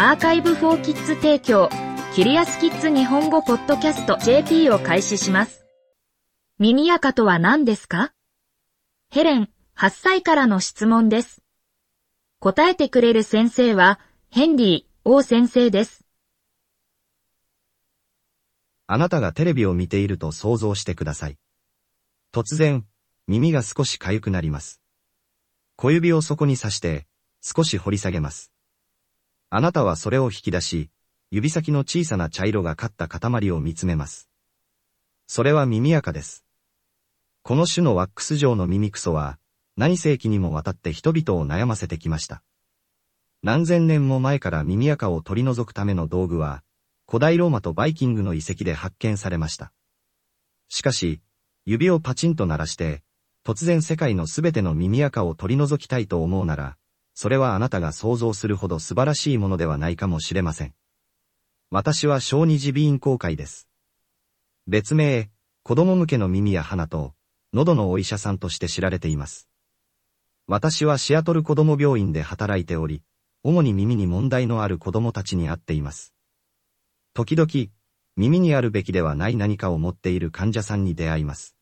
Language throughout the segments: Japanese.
アーカイブフォーキッズ提供、キリアスキッズ日本語ポッドキャスト JP を開始します。耳垢とは何ですか？ヘレン、8歳からの質問です。答えてくれる先生は、ヘンリー、王先生です。あなたがテレビを見ていると想像してください。突然、耳が少し痒くなります。小指をそこに刺して、少し掘り下げます。あなたはそれを引き出し、指先の小さな茶色がかった塊を見つめます。それは耳垢です。この種のワックス状の耳クソは、何世紀にもわたって人々を悩ませてきました。何千年も前から耳垢を取り除くための道具は、古代ローマとバイキングの遺跡で発見されました。しかし、指をパチンと鳴らして、突然世界のすべての耳垢を取り除きたいと思うなら、それはあなたが想像するほど素晴らしいものではないかもしれません。私は小児耳鼻咽喉会です。別名、子供向けの耳や鼻と、喉のお医者さんとして知られています。私はシアトル子供病院で働いており、主に耳に問題のある子供たちに会っています。時々、耳にあるべきではない何かを持っている患者さんに出会います。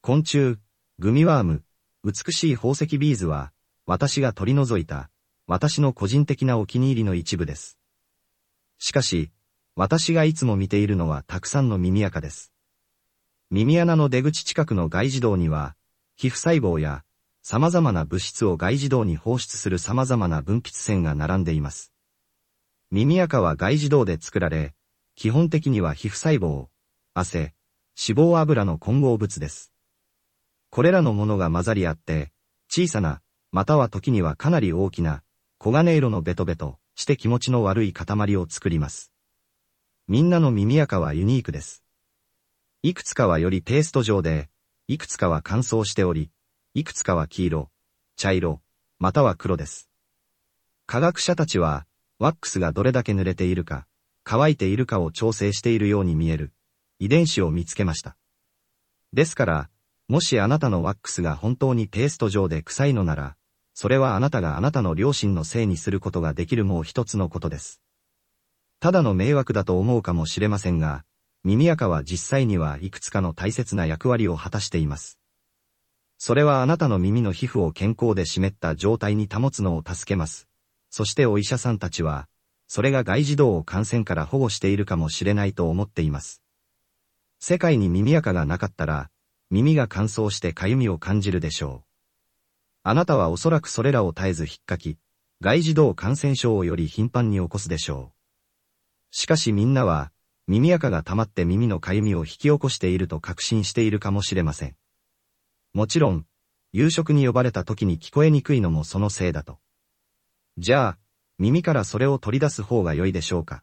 昆虫、グミワーム、美しい宝石ビーズは、私が取り除いた、私の個人的なお気に入りの一部です。しかし、私がいつも見ているのはたくさんの耳垢です。耳穴の出口近くの外耳道には、皮膚細胞や、様々な物質を外耳道に放出する様々な分泌線が並んでいます。耳垢は外耳道で作られ、基本的には皮膚細胞、汗、脂肪油の混合物です。これらのものが混ざり合って、小さな、または時にはかなり大きな、黄金色のベトベトして気持ちの悪い塊を作ります。みんなの耳垢はユニークです。いくつかはよりペースト状で、いくつかは乾燥しており、いくつかは黄色、茶色、または黒です。科学者たちは、ワックスがどれだけ濡れているか、乾いているかを調整しているように見える、遺伝子を見つけました。ですから、もしあなたのワックスが本当にペースト状で臭いのなら、それはあなたがあなたの両親のせいにすることができるもう一つのことです。ただの迷惑だと思うかもしれませんが、耳垢は実際にはいくつかの大切な役割を果たしています。それはあなたの耳の皮膚を健康で湿った状態に保つのを助けます。そしてお医者さんたちは、それが外耳道を感染から保護しているかもしれないと思っています。世界に耳垢がなかったら、耳が乾燥して痒みを感じるでしょう。あなたはおそらくそれらを絶えず引っかき、外耳道感染症をより頻繁に起こすでしょう。しかしみんなは、耳垢が溜まって耳の痒みを引き起こしていると確信しているかもしれません。もちろん、夕食に呼ばれた時に聞こえにくいのもそのせいだと。じゃあ、耳からそれを取り出す方が良いでしょうか。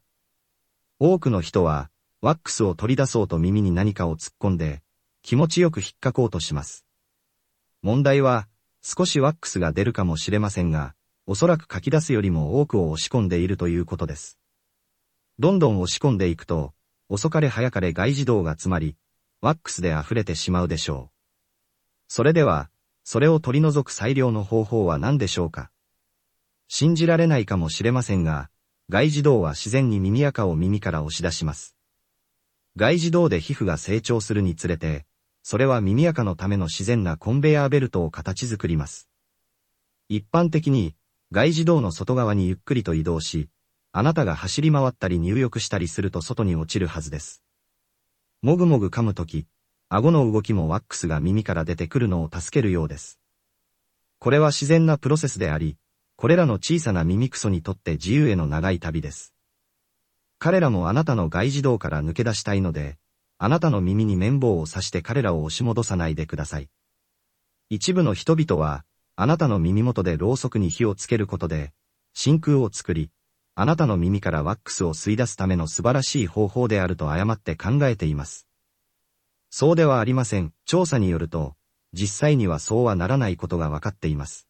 多くの人は、ワックスを取り出そうと耳に何かを突っ込んで、気持ちよく引っかこうとします。問題は、少しワックスが出るかもしれませんが、おそらく書き出すよりも多くを押し込んでいるということです。どんどん押し込んでいくと、遅かれ早かれ外耳道が詰まり、ワックスで溢れてしまうでしょう。それでは、それを取り除く最良の方法は何でしょうか信じられないかもしれませんが、外耳道は自然に耳垢を耳から押し出します。外耳道で皮膚が成長するにつれて、それは耳垢のための自然なコンベヤーベルトを形作ります。一般的に、外耳道の外側にゆっくりと移動し、あなたが走り回ったり入浴したりすると外に落ちるはずです。もぐもぐ噛むとき、顎の動きもワックスが耳から出てくるのを助けるようです。これは自然なプロセスであり、これらの小さな耳クソにとって自由への長い旅です。彼らもあなたの外耳道から抜け出したいので、あなたの耳に綿棒を刺して彼らを押し戻さないでください。一部の人々は、あなたの耳元でろうそくに火をつけることで、真空を作り、あなたの耳からワックスを吸い出すための素晴らしい方法であると誤って考えています。そうではありません。調査によると、実際にはそうはならないことが分かっています。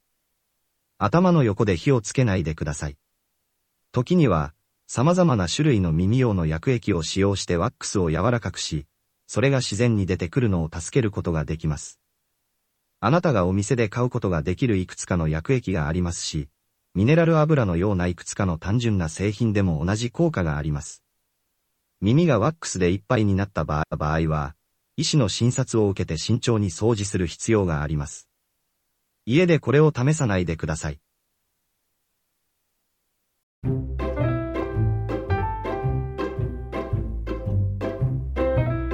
頭の横で火をつけないでください。時には、様々な種類の耳用の薬液を使用してワックスを柔らかくし、それが自然に出てくるのを助けることができます。あなたがお店で買うことができるいくつかの薬液がありますし、ミネラル油のようないくつかの単純な製品でも同じ効果があります。耳がワックスでいっぱいになった場合は、医師の診察を受けて慎重に掃除する必要があります。家でこれを試さないでください。